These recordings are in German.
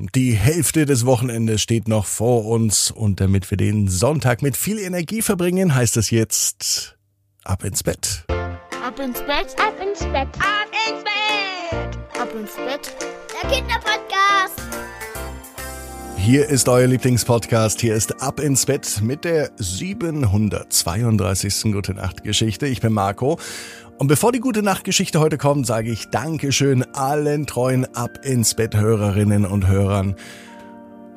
Die Hälfte des Wochenendes steht noch vor uns und damit wir den Sonntag mit viel Energie verbringen, heißt es jetzt ab ins Bett. Ab ins Bett, ab ins Bett, ab ins Bett, ab ins Bett. Der Kinderpodcast. Hier ist euer Lieblingspodcast. Hier ist Ab ins Bett mit der 732. Gute Nacht Geschichte. Ich bin Marco und bevor die gute Nachtgeschichte heute kommt, sage ich Dankeschön allen treuen Ab ins Bett Hörerinnen und Hörern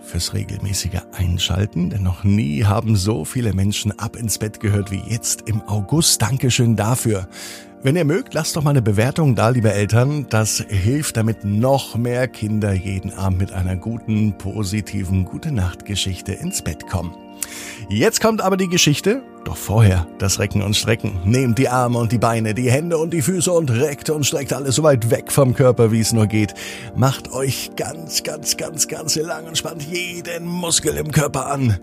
fürs regelmäßige Einschalten, denn noch nie haben so viele Menschen Ab ins Bett gehört wie jetzt im August. Dankeschön dafür. Wenn ihr mögt, lasst doch mal eine Bewertung da, liebe Eltern. Das hilft, damit noch mehr Kinder jeden Abend mit einer guten, positiven Gute Nacht Geschichte ins Bett kommen. Jetzt kommt aber die Geschichte. Doch vorher das Recken und Strecken. Nehmt die Arme und die Beine, die Hände und die Füße und reckt und streckt alles so weit weg vom Körper, wie es nur geht. Macht euch ganz, ganz, ganz, ganz lang und spannt jeden Muskel im Körper an.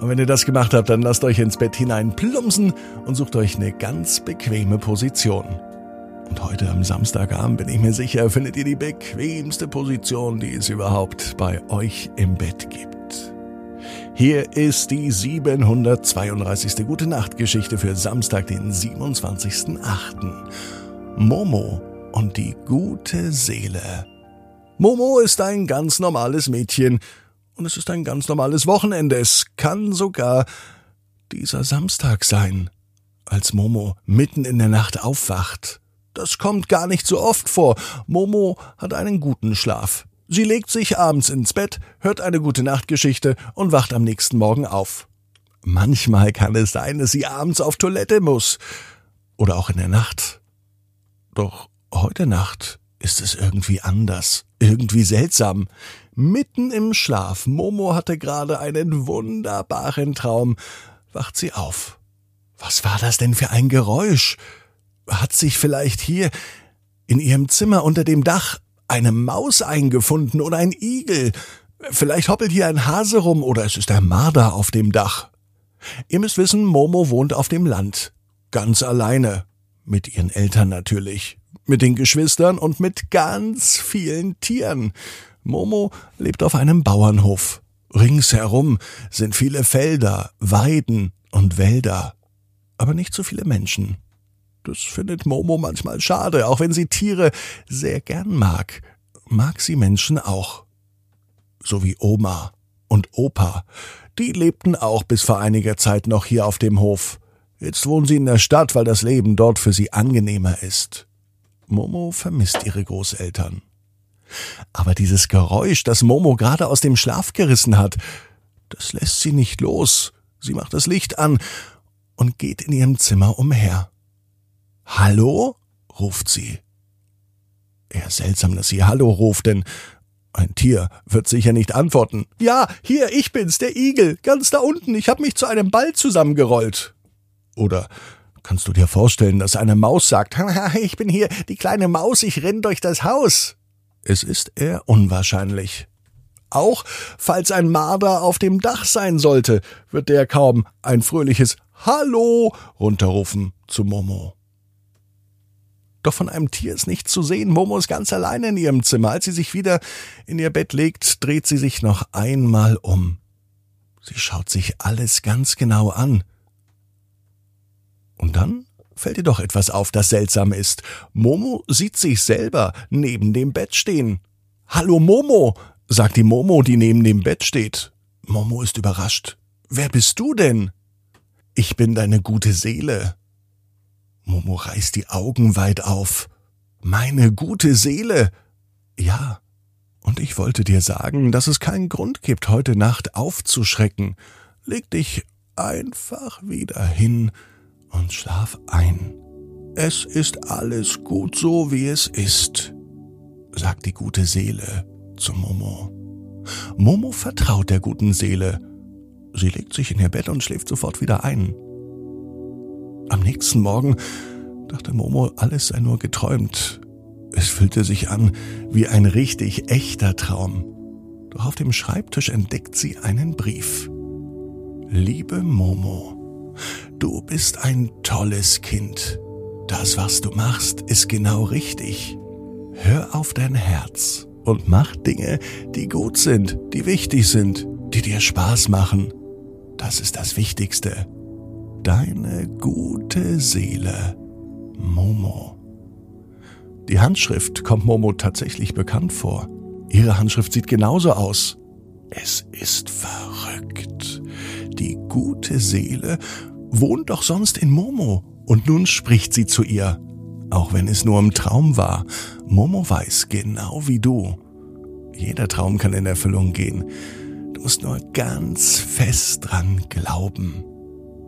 Und wenn ihr das gemacht habt, dann lasst euch ins Bett hinein plumpsen und sucht euch eine ganz bequeme Position. Und heute am Samstagabend bin ich mir sicher, findet ihr die bequemste Position, die es überhaupt bei euch im Bett gibt. Hier ist die 732. Gute Nacht Geschichte für Samstag, den 27.08. Momo und die gute Seele. Momo ist ein ganz normales Mädchen und es ist ein ganz normales Wochenende. Es kann sogar dieser Samstag sein, als Momo mitten in der Nacht aufwacht. Das kommt gar nicht so oft vor. Momo hat einen guten Schlaf. Sie legt sich abends ins Bett, hört eine gute Nachtgeschichte und wacht am nächsten Morgen auf. Manchmal kann es sein, dass sie abends auf Toilette muss. Oder auch in der Nacht. Doch heute Nacht ist es irgendwie anders, irgendwie seltsam. Mitten im Schlaf, Momo hatte gerade einen wunderbaren Traum, wacht sie auf. Was war das denn für ein Geräusch? Hat sich vielleicht hier in ihrem Zimmer unter dem Dach eine Maus eingefunden oder ein Igel. Vielleicht hoppelt hier ein Hase rum oder es ist der Marder auf dem Dach. Ihr müsst wissen, Momo wohnt auf dem Land. Ganz alleine. Mit ihren Eltern natürlich. Mit den Geschwistern und mit ganz vielen Tieren. Momo lebt auf einem Bauernhof. Ringsherum sind viele Felder, Weiden und Wälder. Aber nicht so viele Menschen. Das findet Momo manchmal schade, auch wenn sie Tiere sehr gern mag. Mag sie Menschen auch. So wie Oma und Opa. Die lebten auch bis vor einiger Zeit noch hier auf dem Hof. Jetzt wohnen sie in der Stadt, weil das Leben dort für sie angenehmer ist. Momo vermisst ihre Großeltern. Aber dieses Geräusch, das Momo gerade aus dem Schlaf gerissen hat, das lässt sie nicht los. Sie macht das Licht an und geht in ihrem Zimmer umher. Hallo? ruft sie. Eher seltsam, dass sie Hallo ruft, denn ein Tier wird sicher nicht antworten. Ja, hier, ich bin's, der Igel, ganz da unten, ich hab mich zu einem Ball zusammengerollt. Oder kannst du dir vorstellen, dass eine Maus sagt, ich bin hier, die kleine Maus, ich renn durch das Haus? Es ist eher unwahrscheinlich. Auch falls ein Marder auf dem Dach sein sollte, wird der kaum ein fröhliches Hallo runterrufen zu Momo. Doch von einem Tier ist nichts zu sehen. Momo ist ganz alleine in ihrem Zimmer. Als sie sich wieder in ihr Bett legt, dreht sie sich noch einmal um. Sie schaut sich alles ganz genau an. Und dann fällt ihr doch etwas auf, das seltsam ist. Momo sieht sich selber neben dem Bett stehen. Hallo Momo, sagt die Momo, die neben dem Bett steht. Momo ist überrascht. Wer bist du denn? Ich bin deine gute Seele, Momo reißt die Augen weit auf. Meine gute Seele. Ja, und ich wollte dir sagen, dass es keinen Grund gibt, heute Nacht aufzuschrecken. Leg dich einfach wieder hin und schlaf ein. Es ist alles gut so, wie es ist, sagt die gute Seele zu Momo. Momo vertraut der guten Seele. Sie legt sich in ihr Bett und schläft sofort wieder ein. Am nächsten Morgen dachte Momo, alles sei nur geträumt. Es fühlte sich an wie ein richtig echter Traum. Doch auf dem Schreibtisch entdeckt sie einen Brief. Liebe Momo, du bist ein tolles Kind. Das, was du machst, ist genau richtig. Hör auf dein Herz und mach Dinge, die gut sind, die wichtig sind, die dir Spaß machen. Das ist das Wichtigste. Deine gute Seele, Momo. Die Handschrift kommt Momo tatsächlich bekannt vor. Ihre Handschrift sieht genauso aus. Es ist verrückt. Die gute Seele wohnt doch sonst in Momo und nun spricht sie zu ihr. Auch wenn es nur im Traum war. Momo weiß genau wie du. Jeder Traum kann in Erfüllung gehen. Du musst nur ganz fest dran glauben.